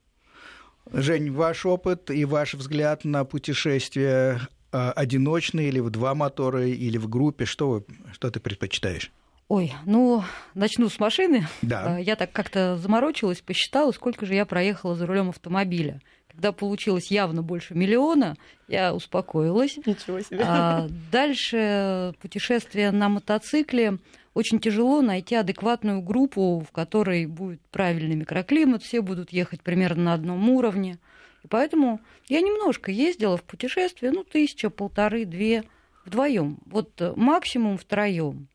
Жень, ваш опыт и ваш взгляд на путешествие а, одиночные или в два мотора, или в группе, что, вы, что ты предпочитаешь? Ой, ну, начну с машины. Да. А, я так как-то заморочилась, посчитала, сколько же я проехала за рулем автомобиля. Когда получилось явно больше миллиона, я успокоилась. Ничего себе. А дальше путешествие на мотоцикле. Очень тяжело найти адекватную группу, в которой будет правильный микроклимат, все будут ехать примерно на одном уровне. И поэтому я немножко ездила в путешествие, ну, тысяча, полторы, две вдвоем. Вот максимум втроем.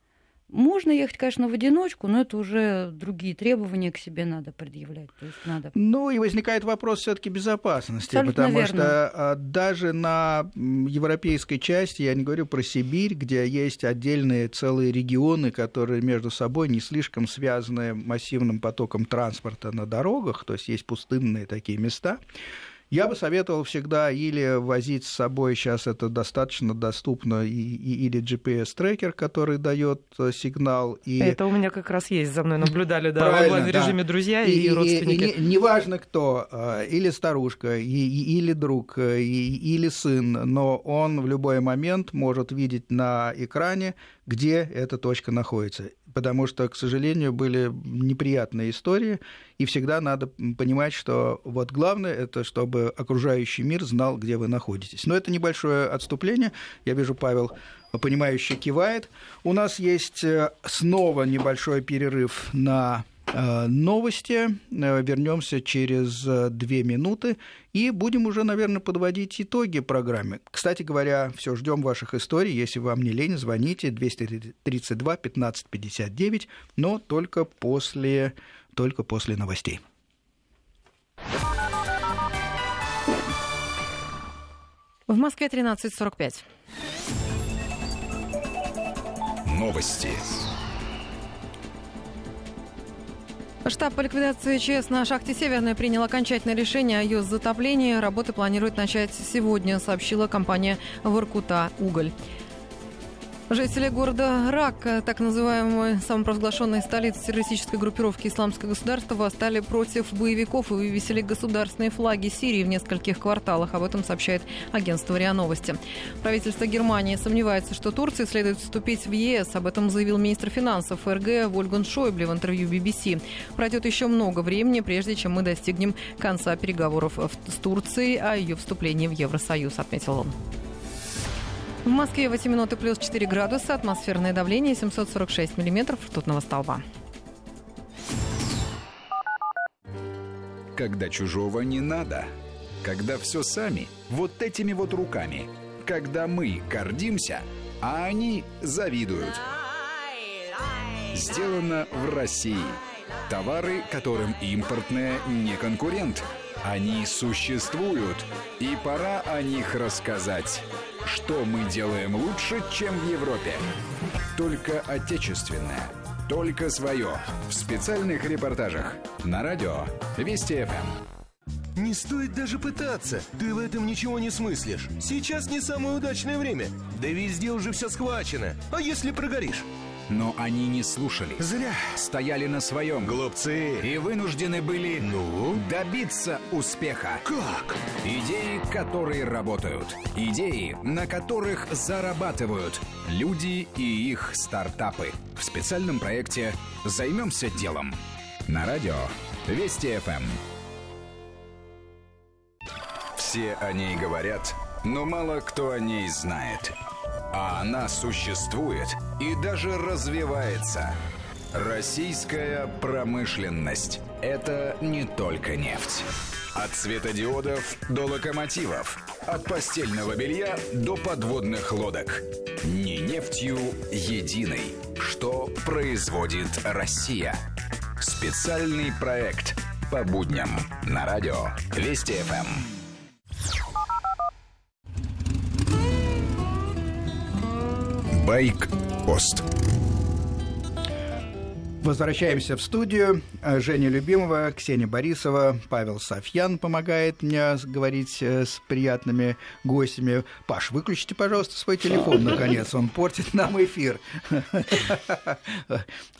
Можно ехать, конечно, в одиночку, но это уже другие требования к себе надо предъявлять. То есть надо... Ну и возникает вопрос все-таки безопасности, Абсолютно потому верно. что а, даже на европейской части, я не говорю про Сибирь, где есть отдельные целые регионы, которые между собой не слишком связаны массивным потоком транспорта на дорогах, то есть есть пустынные такие места. Я бы советовал всегда или возить с собой, сейчас это достаточно доступно, и, и, или GPS-трекер, который дает э, сигнал. И... Это у меня как раз есть, за мной наблюдали, да, в онлайн-режиме да. друзья и, и родственники. И, и, неважно кто, э, или старушка, и, или друг, э, и, или сын, но он в любой момент может видеть на экране, где эта точка находится потому что, к сожалению, были неприятные истории, и всегда надо понимать, что вот главное это, чтобы окружающий мир знал, где вы находитесь. Но это небольшое отступление. Я вижу, Павел понимающе кивает. У нас есть э, снова небольшой перерыв на Э, новости. Э, Вернемся через две минуты и будем уже, наверное, подводить итоги программы. Кстати говоря, все ждем ваших историй. Если вам не лень, звоните 232 15 59, но только после, только после новостей. В Москве 13.45. Новости. Штаб по ликвидации ЧС на шахте «Северная» принял окончательное решение о ее затоплении. Работы планируют начать сегодня, сообщила компания «Воркута Уголь». Жители города Рак, так называемой самопровозглашенной столицы террористической группировки «Исламское государство», восстали против боевиков и вывесили государственные флаги Сирии в нескольких кварталах. Об этом сообщает агентство РИА Новости. Правительство Германии сомневается, что Турции следует вступить в ЕС. Об этом заявил министр финансов ФРГ Вольган Шойбле в интервью BBC. Пройдет еще много времени, прежде чем мы достигнем конца переговоров с Турцией о ее вступлении в Евросоюз, отметил он. В Москве 8 минут и плюс 4 градуса, атмосферное давление 746 миллиметров ртутного столба. Когда чужого не надо. Когда все сами, вот этими вот руками. Когда мы гордимся, а они завидуют. Сделано в России. Товары, которым импортная не конкурент. Они существуют, и пора о них рассказать. Что мы делаем лучше, чем в Европе? Только отечественное. Только свое. В специальных репортажах. На радио Вести ФМ. Не стоит даже пытаться. Ты в этом ничего не смыслишь. Сейчас не самое удачное время. Да везде уже все схвачено. А если прогоришь? Но они не слушали. Зря. Стояли на своем. Глупцы. И вынуждены были Ну? добиться успеха. Как? Идеи, которые работают. Идеи, на которых зарабатывают. Люди и их стартапы. В специальном проекте «Займемся делом». На радио Вести ФМ. Все о ней говорят, но мало кто о ней знает. А она существует и даже развивается. Российская промышленность – это не только нефть. От светодиодов до локомотивов. От постельного белья до подводных лодок. Не нефтью единой. Что производит Россия? Специальный проект по будням на радио Вести ФМ. Байк-пост. Возвращаемся в студию. Э, Женя Любимова, Ксения Борисова, Павел Софьян помогает мне говорить э, с приятными гостями. Паш, выключите, пожалуйста, свой телефон, наконец. Он портит нам эфир. [laughs]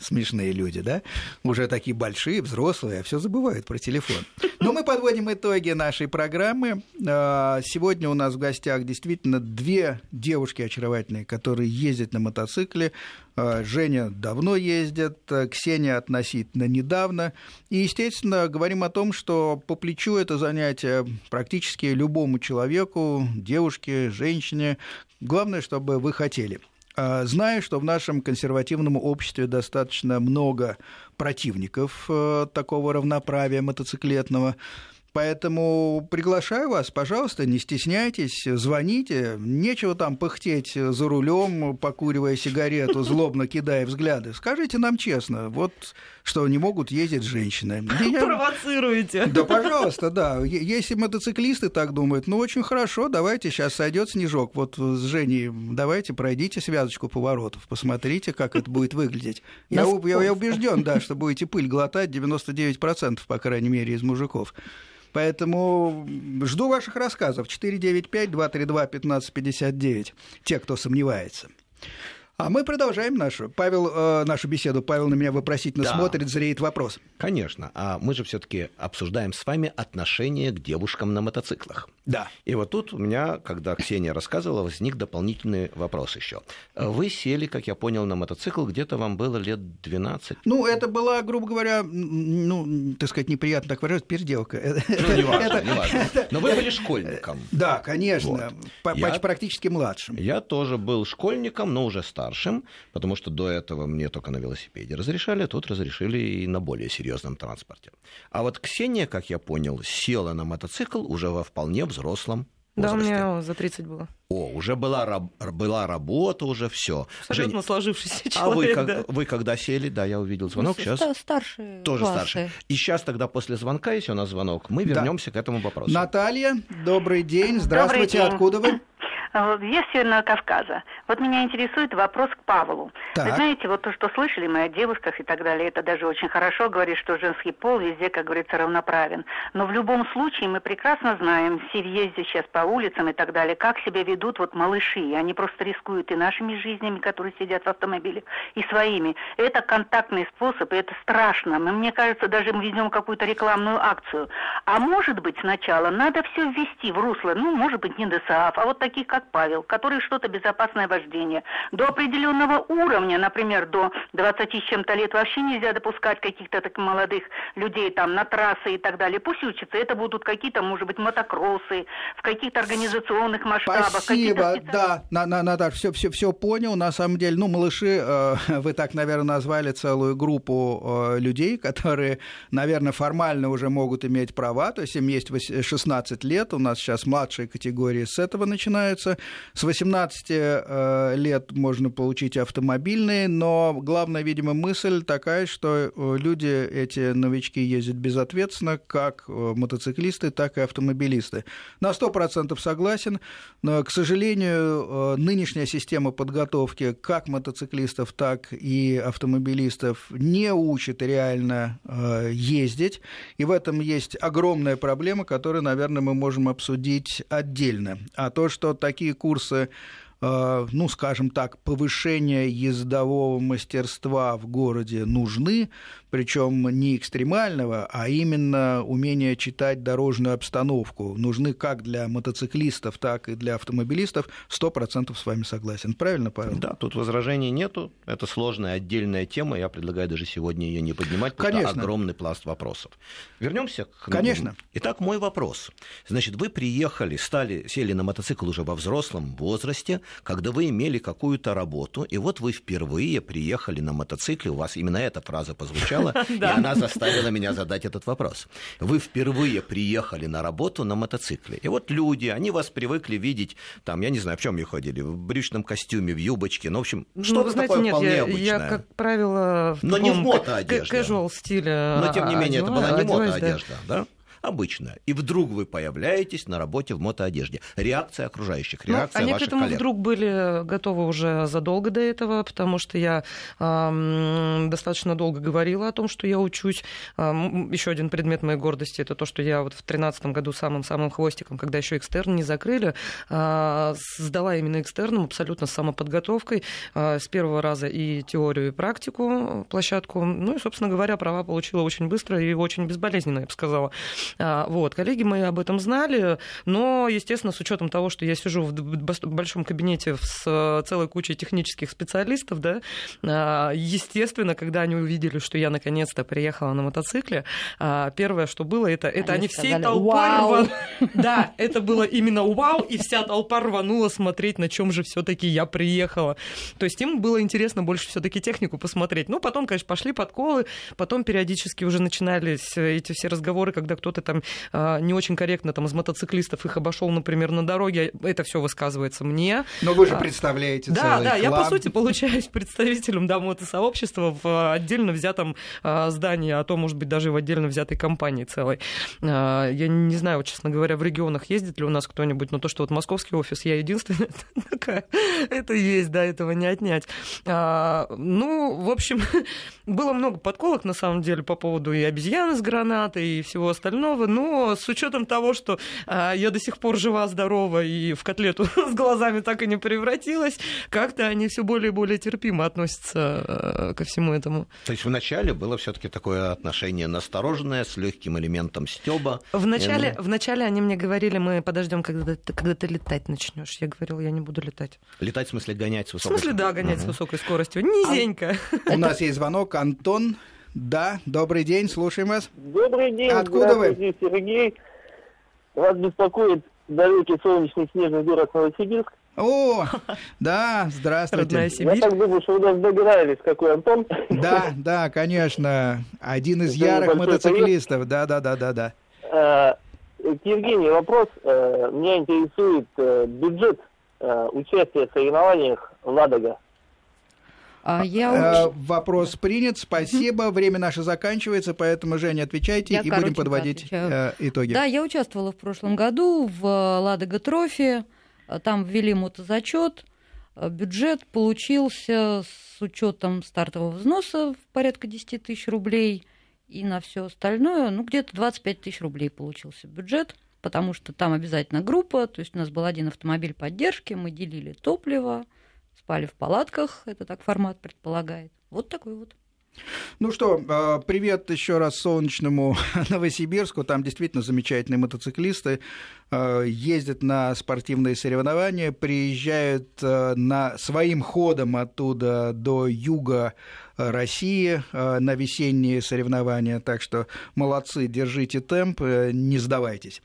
Смешные люди, да? Уже такие большие, взрослые, а все забывают про телефон. Но мы подводим итоги нашей программы. Э, Сегодня у нас в гостях действительно две девушки очаровательные, которые ездят на мотоцикле. Э, Женя давно ездит, э, Ксения относительно недавно. И, естественно, говорим о том, что по плечу это занятие практически любому человеку, девушке, женщине. Главное, чтобы вы хотели. Э, Знаю, что в нашем консервативном обществе достаточно много противников такого равноправия мотоциклетного. Поэтому приглашаю вас, пожалуйста, не стесняйтесь, звоните. Нечего там пыхтеть за рулем, покуривая сигарету, злобно кидая взгляды. Скажите нам честно, вот что не могут ездить женщины. Я- Провоцируете. Да, пожалуйста, да. Если мотоциклисты так думают, ну, очень хорошо, давайте, сейчас сойдет снежок. Вот с Женей давайте пройдите связочку поворотов, посмотрите, как это будет выглядеть. Я, я, я убежден, да, что будете пыль глотать 99%, по крайней мере, из мужиков. Поэтому жду ваших рассказов. 495-232-1559, те, кто сомневается. А мы продолжаем нашу. Павел, э, нашу беседу. Павел на меня вопросительно Да. смотрит, зреет вопрос. Конечно. А мы же все-таки обсуждаем с вами отношение к девушкам на мотоциклах. Да. И вот тут у меня, когда Ксения рассказывала, возник дополнительный вопрос еще. Вы сели, как я понял, на мотоцикл, где-то вам было лет 12. Ну, это была, грубо говоря, ну, так сказать, неприятно так выражать, переделка. Ну, неважно, неважно. Но вы были школьником. Да, конечно, Вот. Я- практически младшим. Я тоже был школьником, но уже старшим, потому что до этого мне только на велосипеде разрешали, а тут разрешили и на более серьезном транспорте. А вот Ксения, как я понял, села на мотоцикл уже во вполне взрослом Да, у возрасте. меня за 30 было. О, уже была, раб- была работа, уже все. Абсолютно сложившийся а вы, человек, как- да. вы когда сели, да, я увидел звонок, сейчас Ста- Старшие тоже классы. старше. И сейчас тогда после звонка, если у нас звонок, мы Да. вернемся к этому вопросу. Наталья, добрый день. Здравствуйте, день. откуда вы? Вот, Я с Северного Кавказа. Вот меня интересует вопрос к Павлу. Так. Вы знаете, вот то, что слышали мы о девушках и так далее, это даже очень хорошо говорит, что женский пол везде, как говорится, равноправен. Но в любом случае мы прекрасно знаем, все ездят сейчас по улицам и так далее, как себя ведут вот малыши. Они просто рискуют и нашими жизнями, которые сидят в автомобиле, и своими. Это контактный способ, и это страшно. Мы, мне кажется, даже мы ведем какую-то рекламную акцию. А может быть, сначала надо все ввести в русло, ну, может быть, не ДСАФ, а вот таких, как Павел, которые что-то безопасное вождение. До определенного уровня, например, до 20 с чем-то лет вообще нельзя допускать каких-то таких молодых людей там на трассы и так далее. Пусть учатся, это будут какие-то, может быть, мотокроссы, в каких-то организационных масштабах. Спасибо, да, на, на, Наташ, все, все, все понял. На самом деле, ну, малыши, э, [laughs] вы так, наверное, назвали целую группу э, людей, которые, наверное, формально уже могут иметь права, то есть им есть вось- 16 лет, у нас сейчас младшие категории с этого начинаются. Получится. С 18 лет можно получить автомобильные, но главная, видимо, мысль такая, что люди, эти новички, ездят безответственно, как мотоциклисты, так и автомобилисты. На 100% согласен, но, к сожалению, нынешняя система подготовки как мотоциклистов, так и автомобилистов не учит реально ездить, и в этом есть огромная проблема, которую, наверное, мы можем обсудить отдельно. А то, что такие курсы. Э, ну, скажем так, повышения ездового мастерства в городе нужны, причем не экстремального, а именно умение читать дорожную обстановку. Нужны как для мотоциклистов, так и для автомобилистов. Сто процентов с вами согласен. Правильно, Павел? Да, тут возражений нету. Это сложная отдельная тема. Я предлагаю даже сегодня ее не поднимать, потому Конечно. что огромный пласт вопросов. Вернемся к... Конечно. Итак, мой вопрос. Значит, вы приехали, стали, сели на мотоцикл уже во взрослом возрасте, когда вы имели какую-то работу, и вот вы впервые приехали на мотоцикле, у вас именно эта фраза позвучала, [laughs] и она заставила меня задать этот вопрос. Вы впервые приехали на работу на мотоцикле, и вот люди, они вас привыкли видеть, там, я не знаю, в чем ехали, в брючном костюме, в юбочке, ну, в общем, что-то ну, знаете, такое вполне обычное. я, как правило, в Но не в таком мотоодежде. casual стиле Но, тем не менее, это была не одеваюсь, да. мотоодежда, да? Обычная. И вдруг вы появляетесь на работе в мотоодежде. Реакция окружающих, Ну, реакция они к ваших этому коллег. вдруг были готовы уже задолго до этого, потому что я эм, достаточно долго говорила о том, что я учусь. Эм, еще один предмет моей гордости это то, что я вот в 2013 году самым-самым хвостиком, когда еще экстерн не закрыли, э, сдала именно экстерном абсолютно с самоподготовкой э, с первого раза и теорию, и практику, площадку. Ну и, собственно говоря, права получила очень быстро и очень безболезненно, я бы сказала. А, Вот. Коллеги мои об этом знали, но, естественно, с учетом того, что я сижу в большом кабинете с целой кучей технических специалистов, да, а, естественно, когда они увидели, что я наконец-то приехала на мотоцикле, а, первое, что было, это, это Они они, всей сказали, толпой «Вау!» рванули. Да, это было именно вау, и вся толпа рванула смотреть, на чем же все-таки я приехала. То есть им было интересно больше все-таки технику посмотреть. Ну, потом, конечно, пошли подколы, потом периодически уже начинались эти все разговоры, когда кто-то там а, не очень корректно там из мотоциклистов их обошел, например, на дороге. Это все высказывается мне. Но вы же А, представляете Да, целый да, я по клан. сути получаюсь [laughs] представителем да, мотосообщества в а, отдельно взятом здании, а то, может быть, даже в отдельно взятой компании целой. Я не знаю, честно говоря, в регионах ездит ли у нас кто-нибудь, но то, что вот московский офис, я единственная [laughs] такая, это есть, да, этого не отнять. Ну, в общем, [laughs] было много подколок, на самом деле, по поводу и обезьяны с гранатой, и всего остального, но с учетом того, что а, я до сих пор жива-здорова и в котлету [laughs] с глазами так и не превратилась, как-то они все более и более терпимо относятся э, ко всему этому. То есть вначале было все-таки такое отношение настороженное, с легким элементом стеба. Вначале, ну. вначале они мне говорили, мы подождем, когда ты, когда ты летать начнешь. Я говорила, я не буду летать. Летать в смысле гонять с В высокой смысле, да, гонять с Мгм. высокой скоростью. Низенько. У нас есть звонок. Антон. Да, добрый день, слушаем вас. Добрый день, Откуда вы? Сергей. Вас беспокоит далекий солнечный снежный город Новосибирск. О, да, здравствуйте. Я так думаю, что вы даже догадались, какой Антон. Да, да, конечно. Один из Это ярых мотоциклистов. Да, да, да, да, да. К Евгению вопрос. Э, Меня интересует э, бюджет э, участия в соревнованиях Ладога. А я Э, Вопрос принят, спасибо. Время наше заканчивается, поэтому, Женя, отвечайте Я и будем подводить отвечаю. э, итоги. Да, я участвовала в прошлом году в э, Ладога Трофи. Там ввели мотозачет. Бюджет получился с учетом стартового взноса в порядка 10 тысяч рублей и на все остальное, ну, где-то 25 тысяч рублей получился бюджет, потому что там обязательно группа, то есть у нас был один автомобиль поддержки, мы делили топливо, спали в палатках, это так формат предполагает. Вот такой вот. Ну что, э, привет еще раз солнечному [laughs] Новосибирску. Там действительно замечательные мотоциклисты. э, Ездят на спортивные соревнования, приезжают э, на своим ходом оттуда до юга России на весенние соревнования. Так что молодцы, держите темп, э, не сдавайтесь.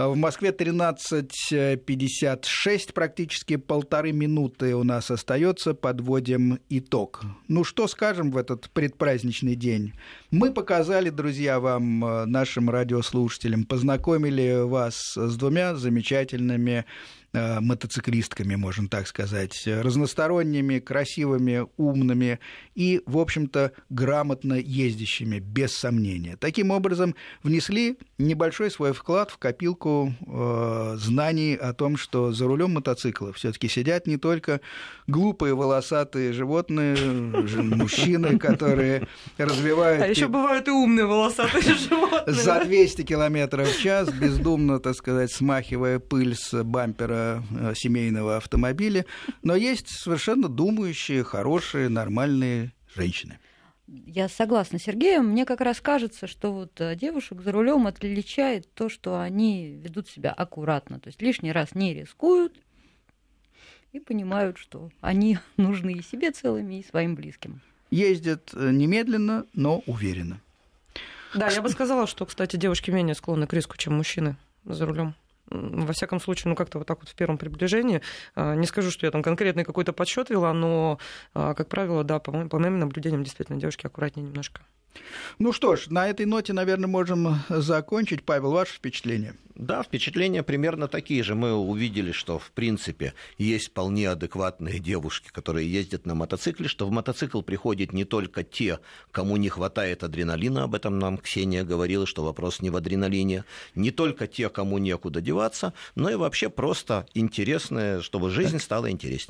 Э, В Москве 13.56, практически полторы минуты у нас остается, подводим итог. Ну что скажем в этот предпраздничный день? Мы показали, друзья, вам, э, нашим радиослушателям, познакомили вас с двумя замечательными мотоциклистками, можно так сказать, разносторонними, красивыми, умными и, в общем-то, грамотно ездящими, без сомнения. Таким образом, внесли небольшой свой вклад в копилку э, знаний о том, что за рулем мотоцикла все-таки сидят не только глупые волосатые животные, мужчины, которые развивают... А еще бывают и умные волосатые животные. За 200 километров в час, бездумно, так сказать, смахивая пыль с бампера э, семейного автомобиля. Но есть совершенно думающие, хорошие, нормальные женщины. Я согласна с Сергеем. Мне как раз кажется, что вот э, девушек за рулем отличает то, что они ведут себя аккуратно. То есть лишний раз не рискуют и понимают, что они [laughs] нужны и себе целыми, и своим близким. Ездят э, немедленно, но уверенно. Да, я бы сказала, что, кстати, девушки менее склонны к риску, чем мужчины за рулем во всяком случае, ну как-то вот так вот в первом приближении. А, не скажу, что я там конкретный какой-то подсчет вела, но, а, как правило, да, по моим, по моим наблюдениям, действительно, девушки аккуратнее немножко. Ну что ж, на этой ноте, наверное, можем закончить. Павел, ваше впечатление? Да, впечатления примерно такие же. Мы увидели, что, в принципе, есть вполне адекватные девушки, которые ездят на мотоцикле, что в мотоцикл приходят не только те, кому не хватает адреналина, об этом нам Ксения говорила, что вопрос не в адреналине, не только те, кому некуда деваться, но и вообще просто интересное, чтобы жизнь стала интереснее.